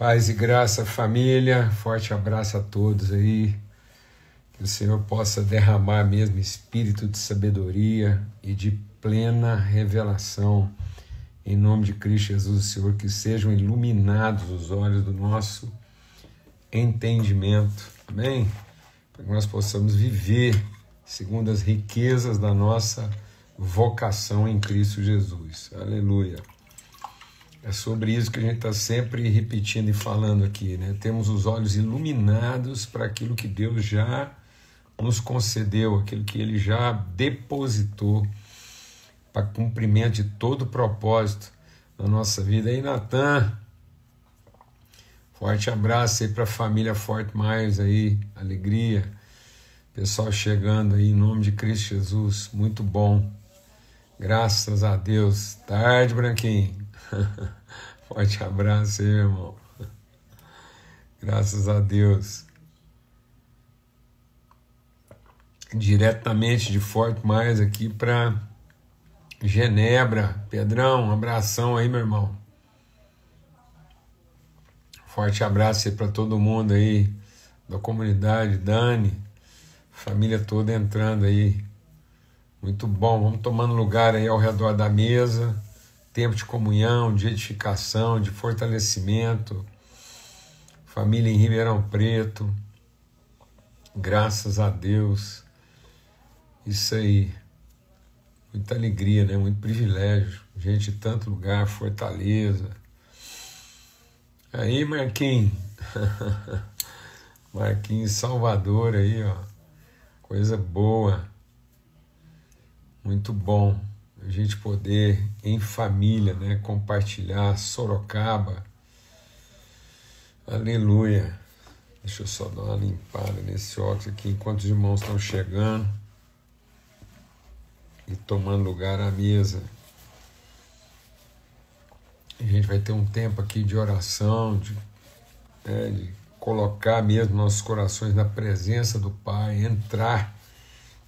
Paz e graça, família. Forte abraço a todos aí. Que o Senhor possa derramar mesmo espírito de sabedoria e de plena revelação. Em nome de Cristo Jesus, Senhor, que sejam iluminados os olhos do nosso entendimento. Amém? Para que nós possamos viver segundo as riquezas da nossa vocação em Cristo Jesus. Aleluia. É sobre isso que a gente está sempre repetindo e falando aqui, né? Temos os olhos iluminados para aquilo que Deus já nos concedeu, aquilo que Ele já depositou para cumprimento de todo o propósito na nossa vida. aí, Natan, forte abraço aí para a família Forte Mais aí, alegria. Pessoal chegando aí em nome de Cristo Jesus, muito bom. Graças a Deus. Tarde, Branquinho. Forte abraço aí, irmão. Graças a Deus. Diretamente de Forte Mais aqui para Genebra. Pedrão, um abração aí, meu irmão. Forte abraço aí para todo mundo aí da comunidade, Dani, família toda entrando aí. Muito bom, vamos tomando lugar aí ao redor da mesa tempo de comunhão, de edificação, de fortalecimento. Família em Ribeirão Preto, graças a Deus. Isso aí, muita alegria, né? muito privilégio. Gente de tanto lugar, Fortaleza. Aí, Marquinhos. Marquinhos Salvador aí, ó. Coisa boa. Muito bom a gente poder em família, né, compartilhar Sorocaba. Aleluia. Deixa eu só dar uma limpada nesse óculos aqui enquanto os irmãos estão chegando e tomando lugar à mesa. A gente vai ter um tempo aqui de oração, de, né, de colocar mesmo nossos corações na presença do Pai, entrar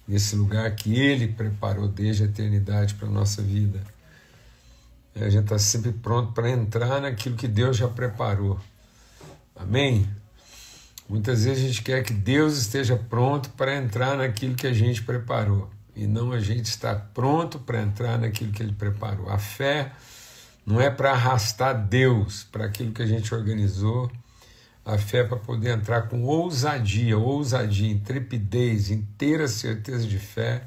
nesse lugar que Ele preparou desde a eternidade para a nossa vida. a gente está sempre pronto para entrar naquilo que Deus já preparou. Amém? Muitas vezes a gente quer que Deus esteja pronto para entrar naquilo que a gente preparou e não a gente estar pronto para entrar naquilo que Ele preparou. A fé não é para arrastar Deus para aquilo que a gente organizou a fé para poder entrar com ousadia, ousadia, intrepidez, inteira certeza de fé,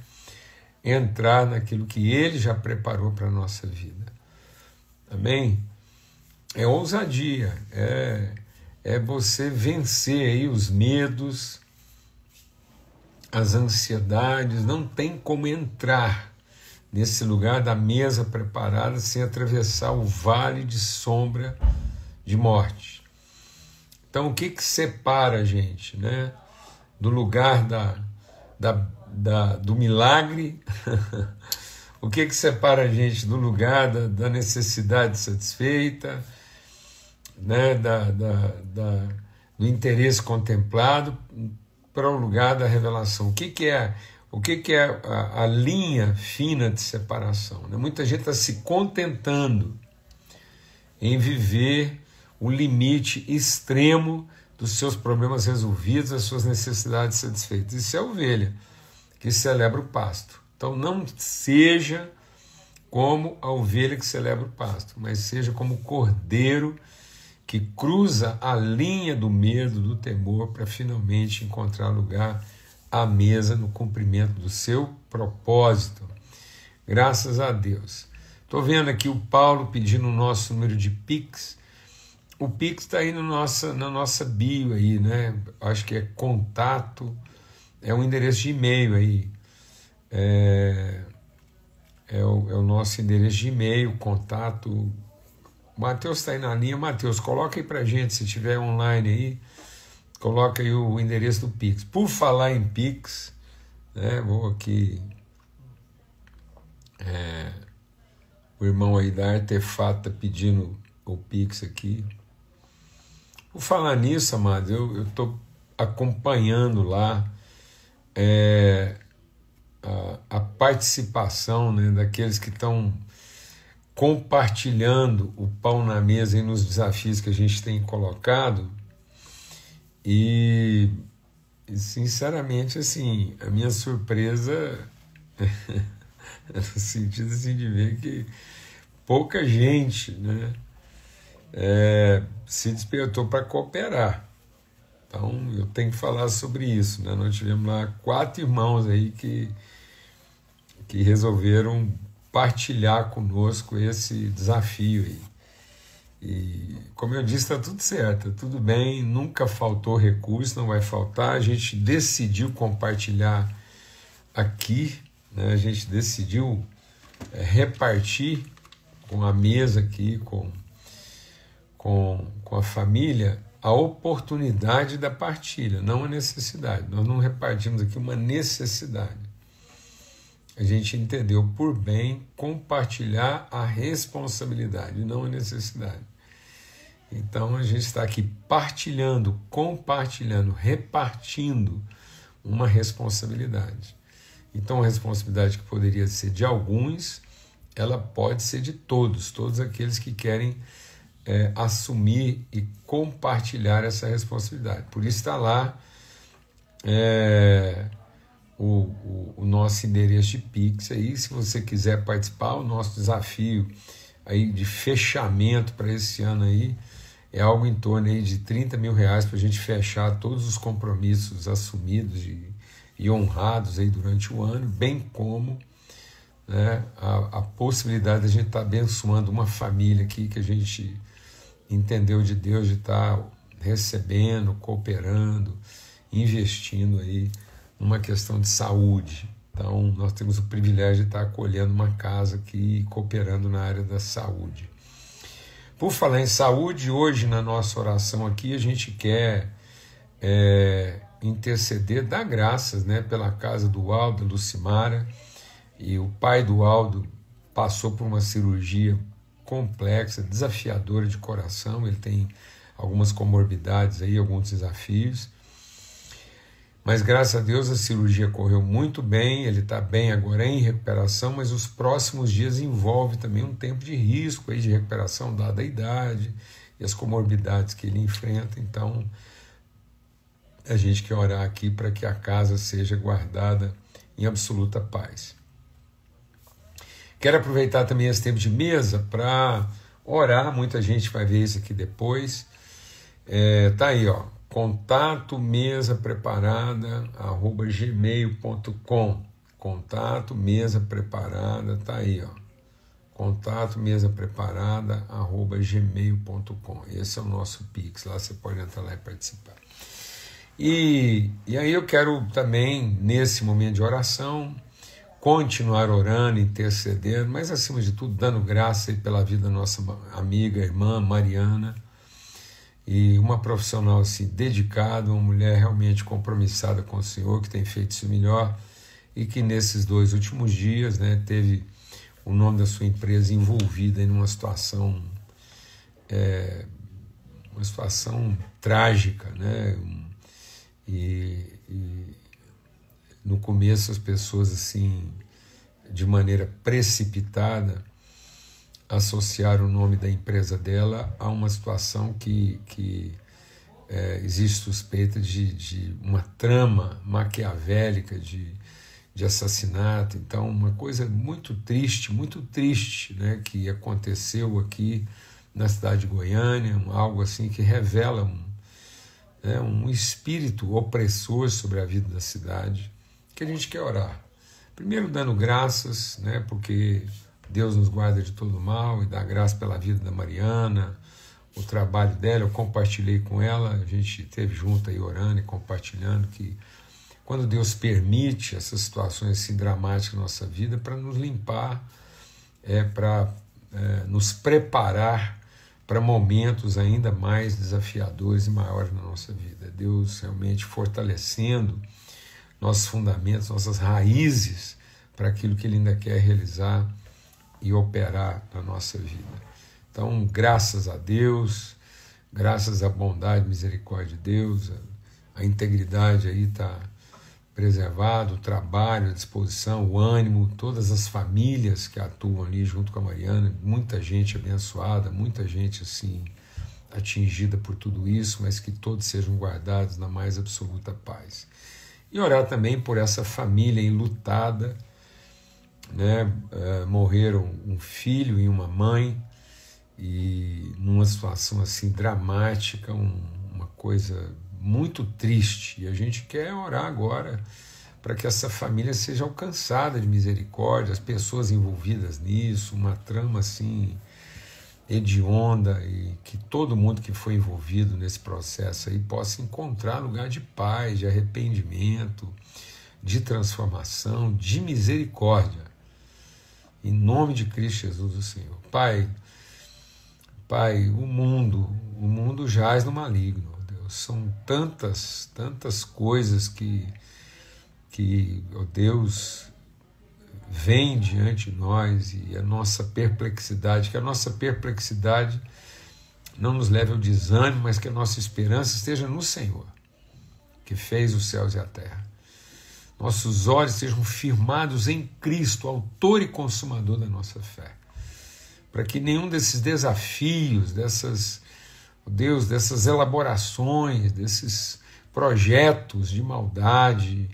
entrar naquilo que Ele já preparou para a nossa vida. Amém? É ousadia, é, é você vencer aí os medos, as ansiedades, não tem como entrar nesse lugar da mesa preparada sem atravessar o vale de sombra de morte. Então, o que, que separa a gente né, do lugar da, da, da do milagre? o que, que separa a gente do lugar da, da necessidade satisfeita, né, da, da, da, do interesse contemplado, para o lugar da revelação? O que, que é o que, que é a, a, linha fina de separação? Né? Muita gente está se contentando em viver o limite extremo dos seus problemas resolvidos, das suas necessidades satisfeitas. Isso é a ovelha que celebra o pasto. Então não seja como a ovelha que celebra o pasto, mas seja como o cordeiro que cruza a linha do medo, do temor, para finalmente encontrar lugar à mesa no cumprimento do seu propósito. Graças a Deus. Estou vendo aqui o Paulo pedindo o nosso número de Pix o Pix está aí no nossa, na nossa bio aí, né? Acho que é contato, é um endereço de e-mail aí. É, é, o, é o nosso endereço de e-mail, contato. Matheus está aí na linha. Matheus, coloca aí para gente, se tiver online aí, coloca aí o endereço do Pix. Por falar em Pix, né, vou aqui. É, o irmão aí da Artefato tá pedindo o Pix aqui. Por falar nisso, amado, eu estou acompanhando lá é, a, a, participação né, daqueles que estão compartilhando o pão na mesa e nos desafios que a gente tem colocado. E, sinceramente, assim, a minha surpresa no sentido assim, de ver que pouca gente né, é, se despertou para cooperar. Então eu tenho que falar sobre isso. Né? Nós tivemos lá quatro irmãos aí que, que resolveram partilhar conosco esse desafio aí. E como eu disse, está tudo certo, tudo bem, nunca faltou recurso, não vai faltar. A gente decidiu compartilhar aqui, né? a gente decidiu é, repartir com a mesa aqui, com, com, com a família, a oportunidade da partilha, não a necessidade. Nós não repartimos aqui uma necessidade. A gente entendeu por bem compartilhar a responsabilidade, não a necessidade. Então a gente está aqui partilhando, compartilhando, repartindo uma responsabilidade. Então a responsabilidade que poderia ser de alguns, ela pode ser de todos, todos aqueles que querem é, assumir e compartilhar essa responsabilidade. Por isso está lá é, o, o, o, nosso endereço de Pix aí, se você quiser participar, o nosso desafio aí de fechamento para esse ano aí é algo em torno aí de 30 mil reais para a gente fechar todos os compromissos assumidos e, e honrados aí durante o ano, bem como né, a, a possibilidade de a gente estar tá abençoando uma família aqui que a gente entendeu de Deus de estar recebendo, cooperando, investindo aí numa questão de saúde. Então, nós temos o privilégio de estar acolhendo uma casa aqui e cooperando na área da saúde. Por falar em saúde, hoje na nossa oração aqui a gente quer é, interceder, dar graças né, pela casa do Aldo, Lucimara, e o pai do Aldo passou por uma cirurgia complexa, desafiadora de coração, ele tem algumas comorbidades aí, alguns desafios. Mas graças a Deus a cirurgia correu muito bem, ele está bem agora em recuperação, mas os próximos dias envolve também um tempo de risco aí de recuperação, dada a idade e as comorbidades que ele enfrenta. Então a gente quer orar aqui para que a casa seja guardada em absoluta paz. Quero aproveitar também esse tempo de mesa para orar. Muita gente vai ver isso aqui depois. É, tá aí, ó. Contato mesa preparada arroba gmail.com. Contato mesa preparada, tá aí, ó. Contato mesa preparada arroba gmail.com. Esse é o nosso Pix. Lá você pode entrar lá e participar. E, e aí eu quero também, nesse momento de oração, continuar orando, intercedendo, mas acima de tudo dando graça pela vida da nossa amiga, irmã Mariana, e uma profissional assim dedicada, uma mulher realmente compromissada com o Senhor, que tem feito isso melhor e que nesses dois últimos dias, né, teve o nome da sua empresa envolvida em uma situação é, uma situação trágica, né, e, e no começo as pessoas assim de maneira precipitada associaram o nome da empresa dela a uma situação que, que é, existe suspeita de, de uma trama maquiavélica de, de assassinato. Então, uma coisa muito triste, muito triste, né, que aconteceu aqui na cidade de Goiânia, algo assim que revela um, né, um espírito opressor sobre a vida da cidade que a gente quer orar. Primeiro, dando graças, né, porque Deus nos guarda de todo mal e dá graça pela vida da Mariana, o trabalho dela. Eu compartilhei com ela, a gente esteve junto aí orando e compartilhando que quando Deus permite essas situações assim dramáticas na nossa vida, para nos limpar, é para é, nos preparar para momentos ainda mais desafiadores e maiores na nossa vida. Deus realmente fortalecendo nossos fundamentos, nossas raízes para aquilo que Ele ainda quer realizar e operar na nossa vida. Então, graças a Deus, graças à bondade misericórdia de Deus, a, a integridade aí está preservado, o trabalho, a disposição, o ânimo, todas as famílias que atuam ali junto com a Mariana, muita gente abençoada, muita gente assim atingida por tudo isso, mas que todos sejam guardados na mais absoluta paz. E orar também por essa família enlutada, né? É, morreram um filho e uma mãe, e numa situação assim dramática, um, uma coisa muito triste. E a gente quer orar agora para que essa família seja alcançada de misericórdia, as pessoas envolvidas nisso, uma trama assim hedionda e que todo mundo que foi envolvido nesse processo aí possa encontrar lugar de paz, de arrependimento, de transformação, de misericórdia. Em nome de Cristo Jesus, o Senhor. Pai, Pai, o mundo, o mundo jaz no maligno. São tantas, tantas coisas que, que oh Deus, vem diante de nós e a nossa perplexidade, que a nossa perplexidade não nos leve ao desânimo, mas que a nossa esperança esteja no Senhor, que fez os céus e a terra. Nossos olhos sejam firmados em Cristo, autor e consumador da nossa fé, para que nenhum desses desafios, dessas Deus, dessas elaborações, desses projetos de maldade,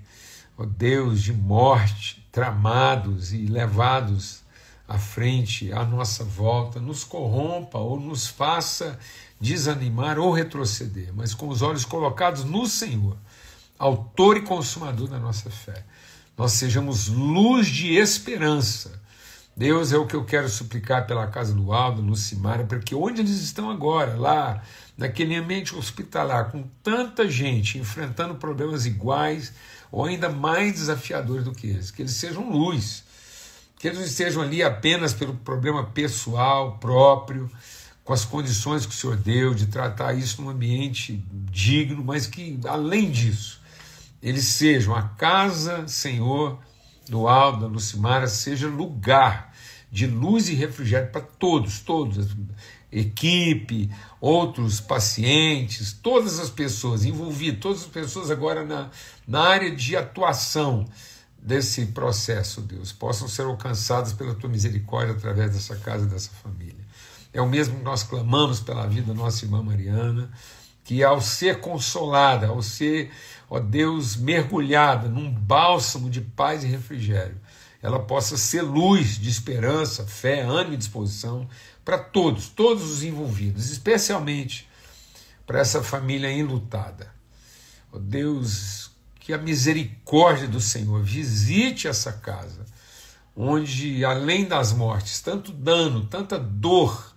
ó Deus, de morte, tramados e levados à frente, à nossa volta, nos corrompa ou nos faça desanimar ou retroceder, mas com os olhos colocados no Senhor, autor e consumador da nossa fé. Nós sejamos luz de esperança. Deus é o que eu quero suplicar pela casa do Aldo, Lucimara, porque onde eles estão agora, lá naquele ambiente hospitalar, com tanta gente enfrentando problemas iguais ou ainda mais desafiadores do que eles, que eles sejam luz, que eles não estejam ali apenas pelo problema pessoal, próprio, com as condições que o Senhor deu, de tratar isso num ambiente digno, mas que, além disso, eles sejam a casa, Senhor, do Aldo, da Lucimara, seja lugar de luz e refrigério para todos, todos, equipe, outros pacientes, todas as pessoas envolvidas, todas as pessoas agora na, na área de atuação desse processo, Deus, possam ser alcançadas pela tua misericórdia através dessa casa, dessa família. É o mesmo que nós clamamos pela vida da nossa irmã Mariana, que ao ser consolada, ao ser, ó Deus, mergulhada num bálsamo de paz e refrigério, ela possa ser luz de esperança, fé, ânimo e disposição para todos, todos os envolvidos, especialmente para essa família enlutada. Oh Deus, que a misericórdia do Senhor visite essa casa, onde além das mortes, tanto dano, tanta dor,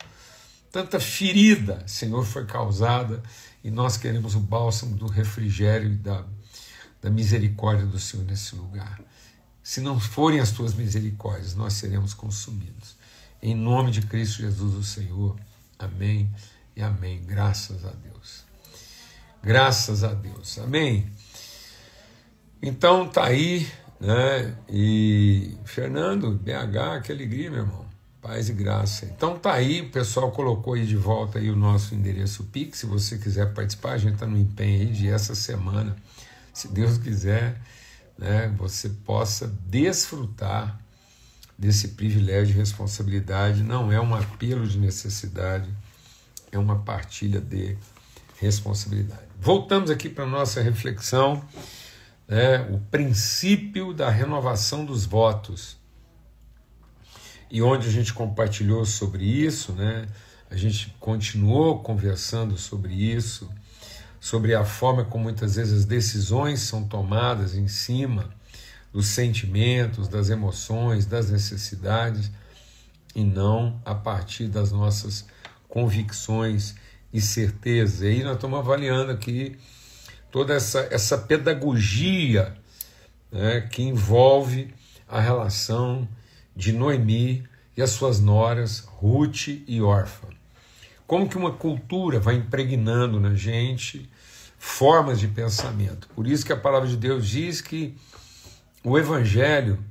tanta ferida, Senhor, foi causada, e nós queremos o bálsamo do refrigério e da, da misericórdia do Senhor nesse lugar. Se não forem as tuas misericórdias, nós seremos consumidos. Em nome de Cristo Jesus, o Senhor. Amém e amém. Graças a Deus. Graças a Deus. Amém. Então tá aí, né? E Fernando, BH, que alegria, meu irmão. Paz e graça. Então tá aí, o pessoal colocou aí de volta aí o nosso endereço Pix, se você quiser participar, a gente está no empenho aí de essa semana, se Deus quiser, né, você possa desfrutar desse privilégio e responsabilidade. Não é um apelo de necessidade, é uma partilha de responsabilidade. Voltamos aqui para a nossa reflexão, né, o princípio da renovação dos votos. E onde a gente compartilhou sobre isso, né, a gente continuou conversando sobre isso, sobre a forma como muitas vezes as decisões são tomadas em cima dos sentimentos, das emoções, das necessidades, e não a partir das nossas convicções e certezas. E aí nós estamos avaliando aqui toda essa, essa pedagogia né, que envolve a relação de Noemi e as suas noras, Ruth e Orfa. Como que uma cultura vai impregnando na gente formas de pensamento. Por isso que a palavra de Deus diz que o Evangelho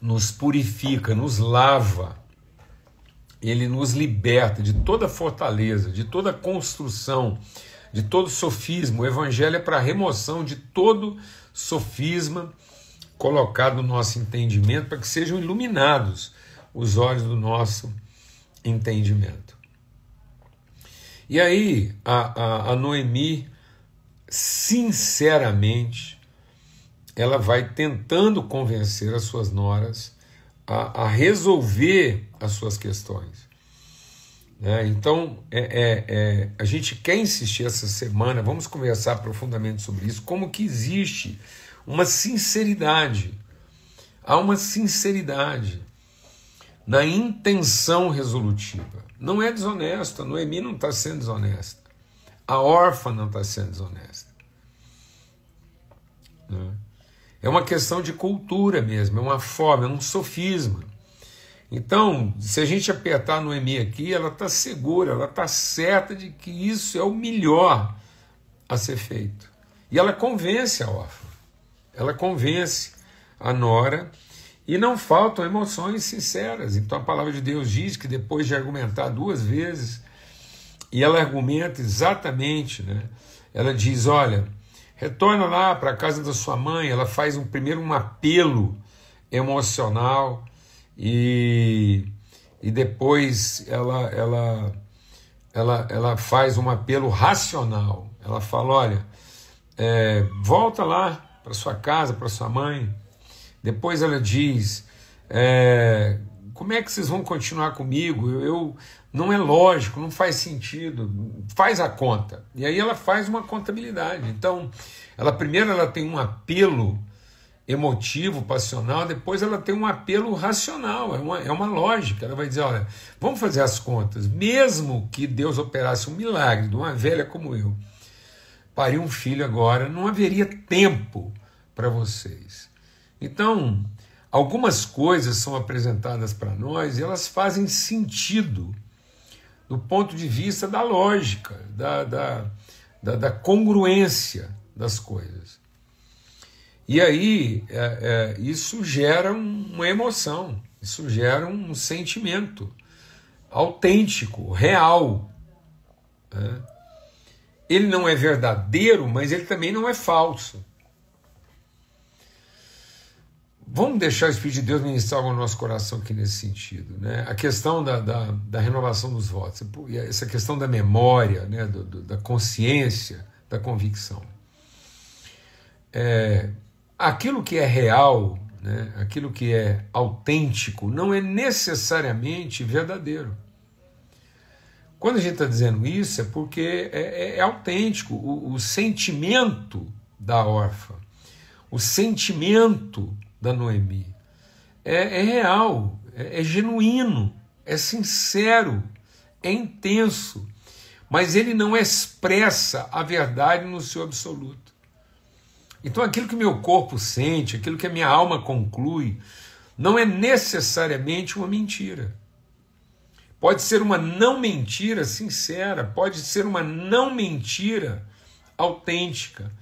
nos purifica, nos lava, ele nos liberta de toda fortaleza, de toda construção de todo sofisma. O Evangelho é para remoção de todo sofisma colocado no nosso entendimento, para que sejam iluminados os olhos do nosso entendimento. E aí, a, a, a Noemi, sinceramente, ela vai tentando convencer as suas noras a, a resolver as suas questões. Né? Então, é, é, é, a gente quer insistir essa semana, vamos conversar profundamente sobre isso, como que existe uma sinceridade, há uma sinceridade na intenção resolutiva. Não é desonesta, Noemi não está sendo desonesta, a órfã não está sendo desonesta. Né? É uma questão de cultura mesmo, é uma forma, é um sofisma. Então, se a gente apertar no EMI aqui, ela está segura, ela está certa de que isso é o melhor a ser feito. E ela convence a órfã, ela convence a nora, e não faltam emoções sinceras. Então a palavra de Deus diz que depois de argumentar duas vezes, e ela argumenta exatamente, né? ela diz: olha, retorna lá para a casa da sua mãe, ela faz um, primeiro um apelo emocional e, e depois ela, ela, ela, ela faz um apelo racional. Ela fala: olha, é, volta lá para sua casa, para sua mãe. Depois ela diz: é, como é que vocês vão continuar comigo? Eu, eu, não é lógico, não faz sentido. Faz a conta. E aí ela faz uma contabilidade. Então, ela primeiro ela tem um apelo emotivo, passional, depois ela tem um apelo racional, é uma, é uma lógica. Ela vai dizer: olha, vamos fazer as contas. Mesmo que Deus operasse um milagre de uma velha como eu, parir um filho agora, não haveria tempo para vocês. Então, algumas coisas são apresentadas para nós e elas fazem sentido do ponto de vista da lógica, da, da, da, da congruência das coisas. E aí é, é, isso gera uma emoção, isso gera um sentimento autêntico, real. Né? Ele não é verdadeiro, mas ele também não é falso. Vamos deixar o Espírito de Deus ministrar algo no nosso coração aqui nesse sentido. Né? A questão da, da, da renovação dos votos, essa questão da memória, né? Do, do, da consciência, da convicção. É, aquilo que é real, né, aquilo que é autêntico, não é necessariamente verdadeiro. Quando a gente está dizendo isso, é porque é, é, é autêntico. O, o, sentimento da órfã, o sentimento da Noemi é, é real, é, é genuíno, é sincero, é intenso, mas ele não expressa a verdade no seu absoluto. Então aquilo que meu corpo sente, aquilo que a minha alma conclui, não é necessariamente uma mentira. Pode ser uma não mentira sincera, pode ser uma não mentira autêntica,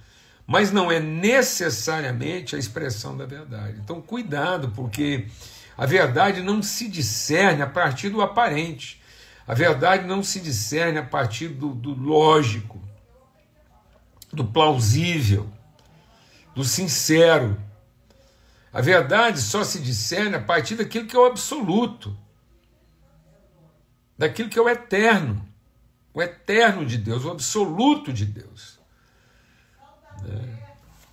mas não é necessariamente a expressão da verdade. Então, cuidado, porque a verdade não se discerne a partir do aparente, a verdade não se discerne a partir do, do lógico, do plausível do sincero. A verdade só se discerne a partir daquilo que é o absoluto, daquilo que é o eterno, o eterno de Deus, o absoluto de Deus. Né?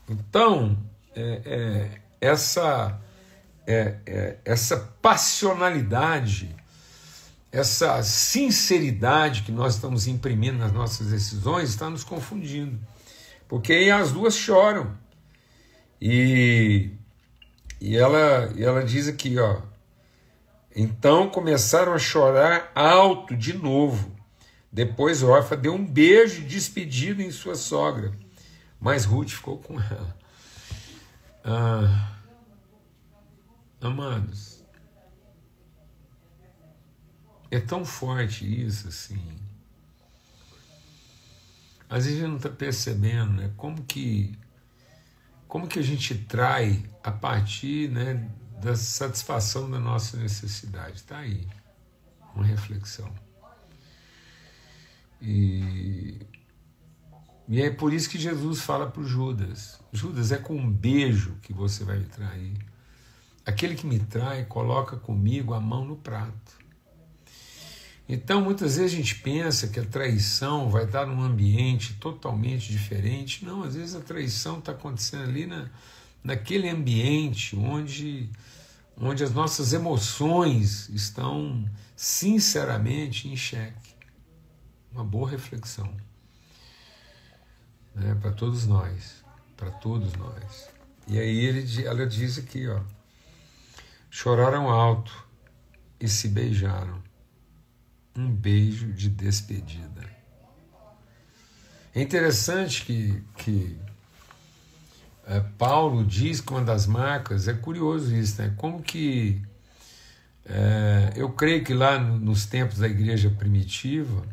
Então, é, é, essa, é, é, essa passionalidade, essa sinceridade que nós estamos imprimindo nas nossas decisões está nos confundindo. Porque aí as duas choram. E, e, ela, e ela diz aqui, ó. Então começaram a chorar alto de novo. Depois Orfa deu um beijo de despedida em sua sogra, mas Ruth ficou com ela. Ah, amados, é tão forte isso assim. Às vezes a gente não está percebendo né, como que como que a gente trai a partir né, da satisfação da nossa necessidade? Está aí, uma reflexão. E E é por isso que Jesus fala para Judas: Judas, é com um beijo que você vai me trair. Aquele que me trai coloca comigo a mão no prato. Então, muitas vezes a gente pensa que a traição vai estar num ambiente totalmente diferente. Não, às vezes a traição está acontecendo ali na, naquele ambiente onde, onde as nossas emoções estão sinceramente em xeque. Uma boa reflexão né, para todos nós, para todos nós. E aí ele, ela diz aqui, ó, choraram alto e se beijaram um beijo de despedida. É interessante que, que é, Paulo diz que uma das marcas, é curioso isso, né? Como que é, eu creio que lá nos tempos da igreja primitiva,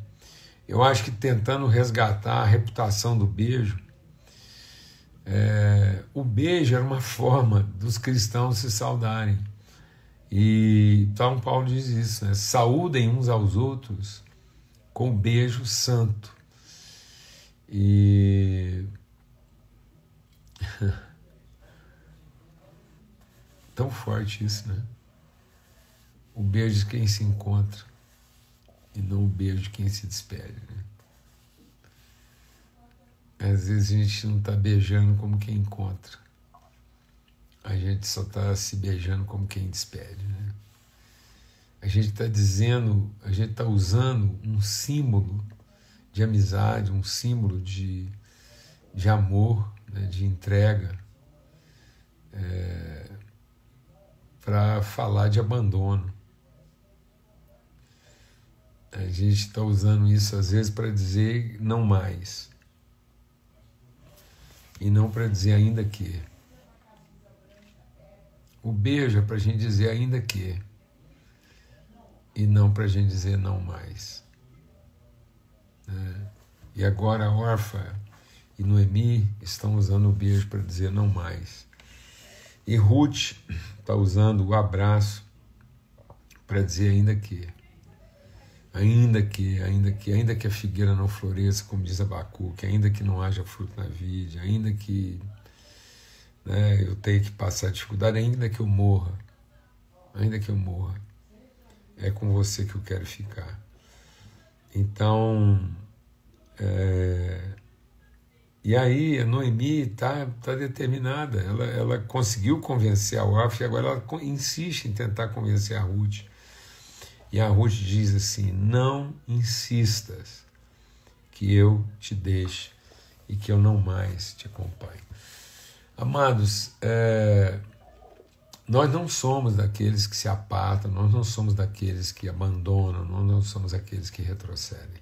eu acho que tentando resgatar a reputação do beijo, é, o beijo era uma forma dos cristãos se saudarem. E então Paulo diz isso, né? saúdem uns aos outros com um beijo santo. E tão forte isso, né? O beijo de quem se encontra e não o beijo de quem se despede. Né? Às vezes a gente não está beijando como quem encontra a gente só está se beijando como quem despede. Né? A gente está dizendo, a gente está usando um símbolo de amizade, um símbolo de, de amor, né, de entrega, é, para falar de abandono. A gente está usando isso às vezes para dizer não mais. E não para dizer ainda que. O beijo é para a gente dizer ainda que, e não para a gente dizer não mais. Né? E agora a Orfa e Noemi estão usando o beijo para dizer não mais. E Ruth está usando o abraço para dizer ainda que. Ainda que, ainda que, ainda que a figueira não floresça, como diz Abacuque, ainda que não haja fruto na vide, ainda que né, eu tenho que passar dificuldade, ainda que eu morra, ainda que eu morra, é com você que eu quero ficar. Então, é, e aí a Noemi está tá determinada, ela, ela conseguiu convencer a Orfa e agora ela insiste em tentar convencer a Ruth. E a Ruth diz assim: Não insistas que eu te deixe e que eu não mais te acompanhe. Amados, é, nós não somos daqueles que se apartam, nós não somos daqueles que abandonam, nós não somos daqueles que retrocedem.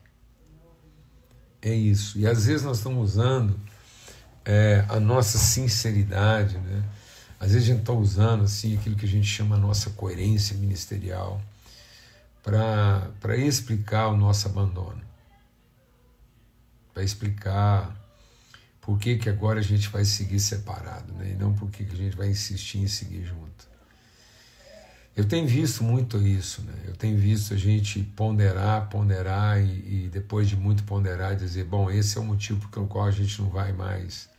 É isso. E às vezes nós estamos usando é, a nossa sinceridade, né? Às vezes a gente está usando assim aquilo que a gente chama a nossa coerência ministerial para explicar o nosso abandono, para explicar por que, que agora a gente vai seguir separado, né? e não por que, que a gente vai insistir em seguir junto. Eu tenho visto muito isso, né? eu tenho visto a gente ponderar, ponderar e, e depois de muito ponderar dizer, bom, esse é o motivo pelo qual a gente não vai mais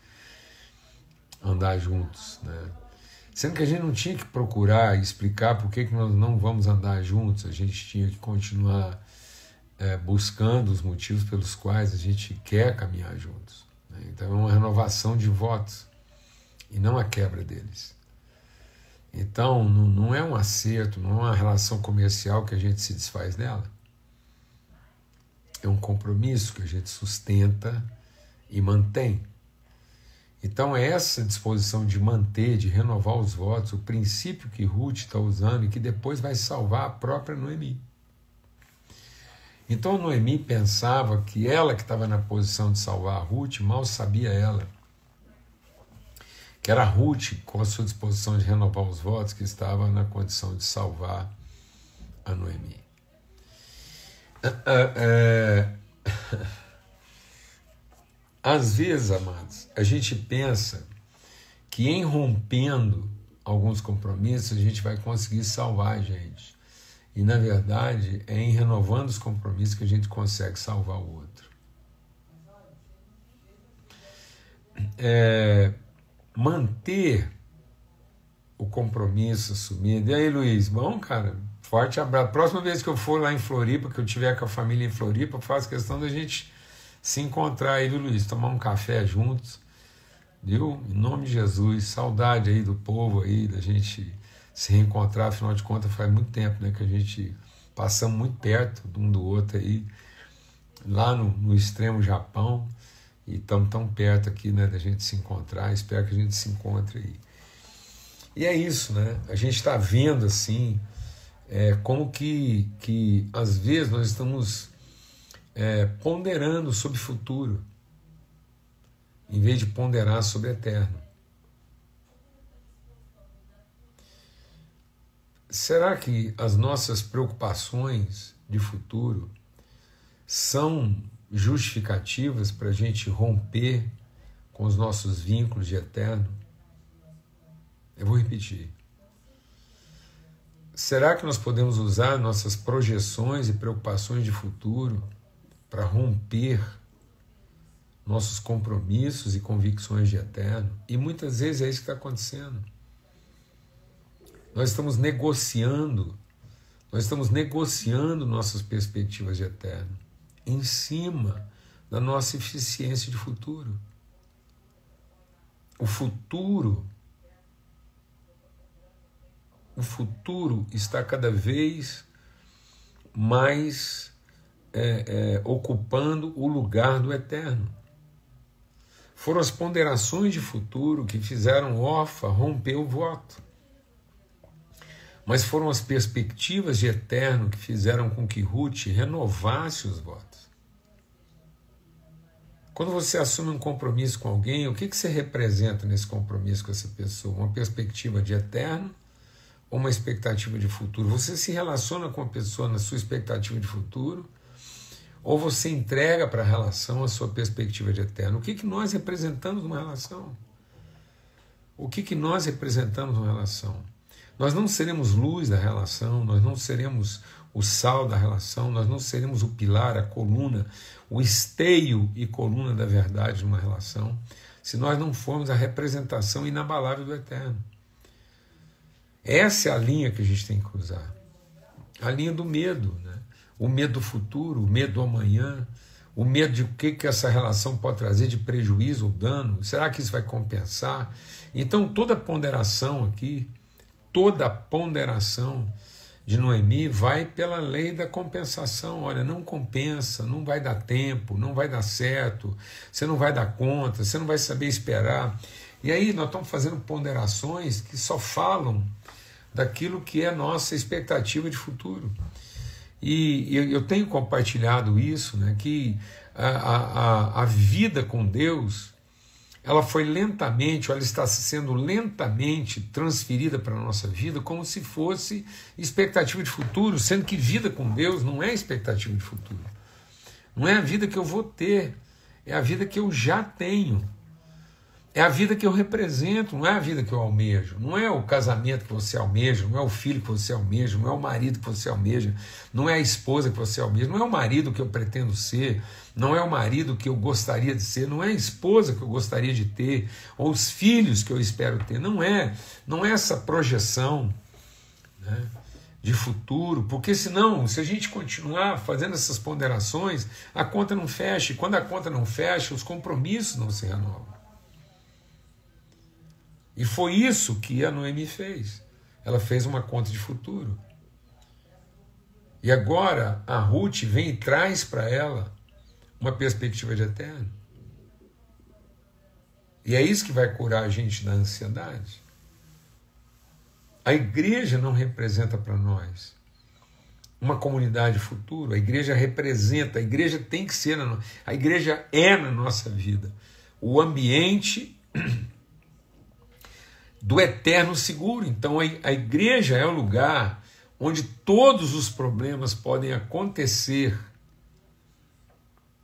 andar juntos, né? Sendo que a gente não tinha que procurar explicar por que, que nós não vamos andar juntos, a gente tinha que continuar é, buscando os motivos pelos quais a gente quer caminhar juntos. Então é uma renovação de votos e não a quebra deles. Então não, não é um acerto, não é uma relação comercial que a gente se desfaz dela. É um compromisso que a gente sustenta e mantém. Então, essa disposição de manter, de renovar os votos, o princípio que Ruth está usando e que depois vai salvar a própria Noemi. Então Noemi pensava que ela que estava na posição de salvar a Ruth, mal sabia ela que era Ruth, com a sua disposição de renovar os votos, que estava na condição de salvar a Noemi. É, é, às vezes, amados, a gente pensa que em rompendo alguns compromissos a gente vai conseguir salvar a gente. E, na verdade, é em renovando os compromissos que a gente consegue salvar o outro. é, manter o compromisso assumido. E aí, Luiz, bom, cara, forte abraço. Próxima vez que eu for lá em Floripa, que eu tiver com a família em Floripa, eu faço questão da gente se encontrar aí, viu, Luiz? Tomar um café juntos, viu? Em nome de Jesus, saudade aí do povo aí, da gente se reencontrar, afinal de contas faz muito tempo, né, que a gente passamos muito perto um do outro aí, lá no, no extremo Japão, e estamos tão perto aqui, né, da gente se encontrar, espero que a gente se encontre aí. E é isso, né, a gente está vendo, assim, é, como que, que às vezes nós estamos é, ponderando sobre futuro, em vez de ponderar sobre eterno. Será que as nossas preocupações de futuro são justificativas para a gente romper com os nossos vínculos de eterno? Eu vou repetir. Será que nós podemos usar nossas projeções e preocupações de futuro para romper nossos compromissos e convicções de eterno? E muitas vezes é isso que está acontecendo. Nós estamos negociando, nós estamos negociando nossas perspectivas de eterno em cima da nossa eficiência de futuro. O futuro, o futuro está cada vez mais é, é, ocupando o lugar do eterno. Foram as ponderações de futuro que fizeram Orfa romper o voto mas foram as perspectivas de eterno que fizeram com que Ruth renovasse os votos. Quando você assume um compromisso com alguém, o que, que você representa nesse compromisso com essa pessoa? Uma perspectiva de eterno ou uma expectativa de futuro? Você se relaciona com a pessoa na sua expectativa de futuro ou você entrega para a relação a sua perspectiva de eterno? O que, que nós representamos numa relação? O que, que nós representamos numa relação? Nós não seremos luz da relação, nós não seremos o sal da relação, nós não seremos o pilar, a coluna, o esteio e coluna da verdade numa relação, se nós não formos a representação inabalável do eterno. Essa é a linha que a gente tem que cruzar. A linha do medo, né? O medo do futuro, o medo do amanhã, o medo de o que, que essa relação pode trazer de prejuízo ou dano, será que isso vai compensar? Então, toda ponderação aqui toda ponderação de Noemi vai pela lei da compensação. Olha, não compensa, não vai dar tempo, não vai dar certo, você não vai dar conta, você não vai saber esperar. E aí nós estamos fazendo ponderações que só falam daquilo que é nossa expectativa de futuro. E eu tenho compartilhado isso, né, que a, a, a vida com Deus ela foi lentamente, ela está sendo lentamente transferida para a nossa vida como se fosse expectativa de futuro, sendo que vida com Deus não é expectativa de futuro. Não é a vida que eu vou ter, é a vida que eu já tenho. É a vida que eu represento, não é a vida que eu almejo, não é o casamento que você almeja, não é o filho que você almeja, não é o marido que você almeja, não é a esposa que você almeja, não é o marido que eu pretendo ser, não é o marido que eu gostaria de ser, não é a esposa que eu gostaria de ter, ou os filhos que eu espero ter, não é, não é essa projeção né, de futuro, porque senão, se a gente continuar fazendo essas ponderações, a conta não fecha, e quando a conta não fecha, os compromissos não se renovam. E foi isso que a Noemi fez. Ela fez uma conta de futuro. E agora a Ruth vem e traz para ela uma perspectiva de eterno. E é isso que vai curar a gente da ansiedade. A igreja não representa para nós uma comunidade futuro. A igreja representa, a igreja tem que ser, a igreja é na nossa vida o ambiente do eterno seguro. Então a igreja é o lugar onde todos os problemas podem acontecer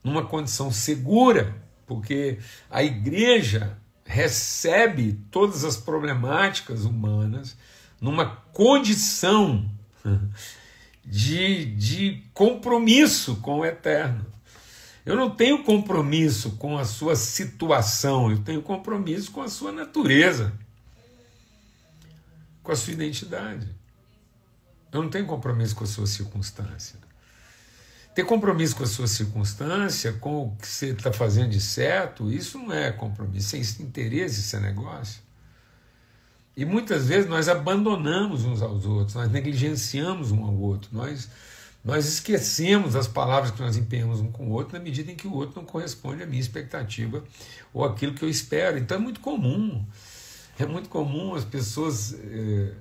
numa condição segura, porque a igreja recebe todas as problemáticas humanas numa condição de, de compromisso com o eterno. Eu não tenho compromisso com a sua situação, eu tenho compromisso com a sua natureza, com a sua identidade. Eu não tenho compromisso com a sua circunstância. Ter compromisso com a sua circunstância, com o que você está fazendo de certo, isso não é compromisso, sem interesse, isso é negócio. E muitas vezes nós abandonamos uns aos outros, nós negligenciamos um ao outro, nós, nós esquecemos as palavras que nós empenhamos um com o outro na medida em que o outro não corresponde à minha expectativa ou aquilo que eu espero. Então é muito comum, é muito comum as pessoas. É,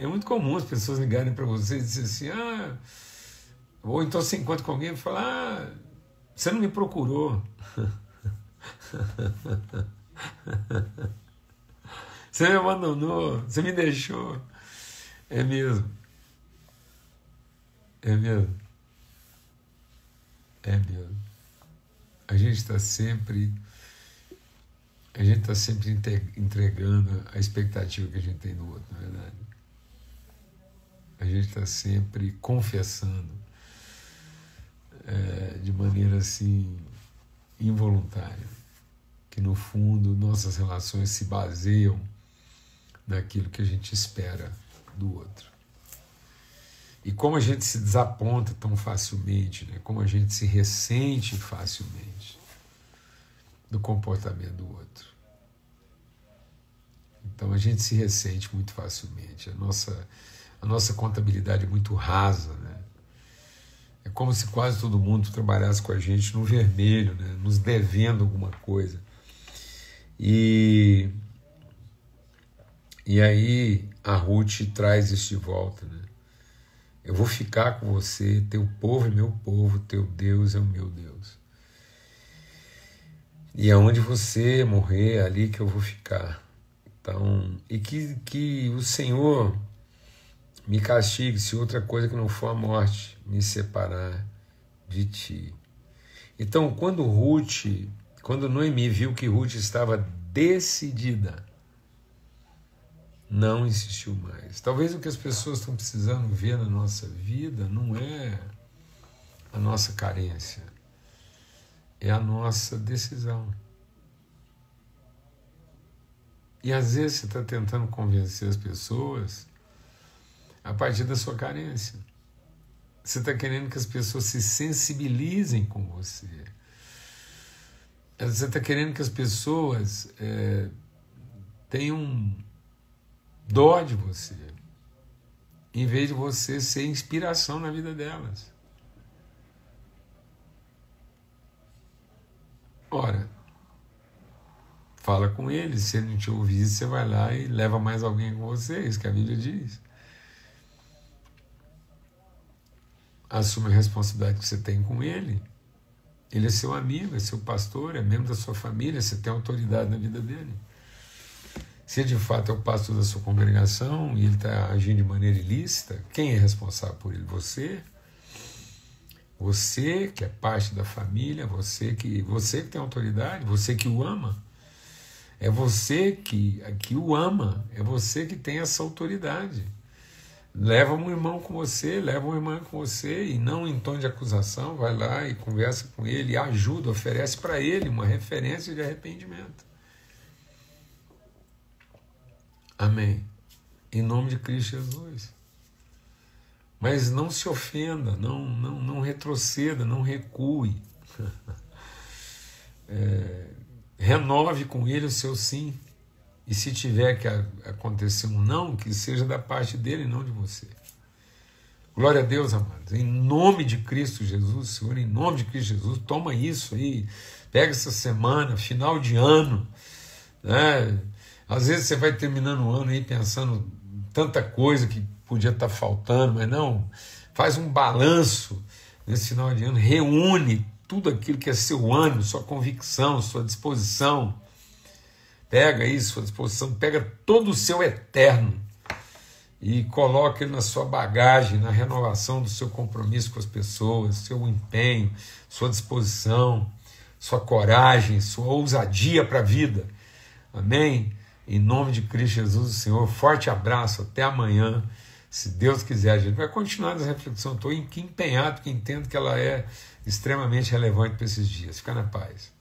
é muito comum as pessoas ligarem para você e dizer assim, ah, ou então você encontra com alguém e fala, ah, você não me procurou. Você me abandonou, você me deixou. É mesmo. É mesmo. É mesmo. A gente está sempre. A gente está sempre entregando a expectativa que a gente tem no outro, na é verdade. A gente está sempre confessando é, de maneira assim involuntária que no fundo nossas relações se baseiam naquilo que a gente espera do outro. E como a gente se desaponta tão facilmente, né? como a gente se ressente facilmente do comportamento do outro. Então a gente se ressente muito facilmente. A nossa, a nossa contabilidade é muito rasa. Né? É como se quase todo mundo trabalhasse com a gente no vermelho, né? nos devendo alguma coisa. E e aí a Ruth traz isso de volta, né? Eu vou ficar com você, teu povo é meu povo, teu Deus é o meu Deus. E aonde você morrer, é ali que eu vou ficar. Então, e que, que o Senhor me castigue se outra coisa que não for a morte me separar de ti. Então, quando Ruth, quando Noemi viu que Ruth estava decidida não insistiu mais. Talvez o que as pessoas estão precisando ver na nossa vida não é a nossa carência, é a nossa decisão. E às vezes você está tentando convencer as pessoas a partir da sua carência. Você está querendo que as pessoas se sensibilizem com você. Você está querendo que as pessoas é, tenham dó de você, em vez de você ser inspiração na vida delas. Ora, fala com ele, se ele não te ouvir, você vai lá e leva mais alguém com você, isso que a Bíblia diz. Assume a responsabilidade que você tem com ele. Ele é seu amigo, é seu pastor, é membro da sua família, você tem autoridade na vida dele. Se de fato é o pastor da sua congregação e ele está agindo de maneira ilícita, quem é responsável por ele? Você? Você que é parte da família, você que você que tem autoridade, você que o ama. É você que, que o ama, é você que tem essa autoridade. Leva um irmão com você, leva uma irmã com você e não em tom de acusação, vai lá e conversa com ele, ajuda, oferece para ele uma referência de arrependimento. Amém. Em nome de Cristo Jesus. Mas não se ofenda, não, não, não retroceda, não recue. É, renove com ele o seu sim. E se tiver que acontecer um não, que seja da parte dele e não de você. Glória a Deus, amados. Em nome de Cristo Jesus, Senhor, em nome de Cristo Jesus, toma isso aí. Pega essa semana, final de ano, né? Às vezes você vai terminando o ano aí pensando tanta coisa que podia estar tá faltando, mas não. Faz um balanço nesse final de ano, reúne tudo aquilo que é seu ânimo, sua convicção, sua disposição. Pega isso, sua disposição, pega todo o seu eterno e coloca ele na sua bagagem, na renovação do seu compromisso com as pessoas, seu empenho, sua disposição, sua coragem, sua ousadia para a vida. Amém? Em nome de Cristo Jesus, Senhor, forte abraço, até amanhã. Se Deus quiser, a gente vai continuar nessa reflexão. Estou empenhado, porque entendo que ela é extremamente relevante para esses dias. Fica na paz.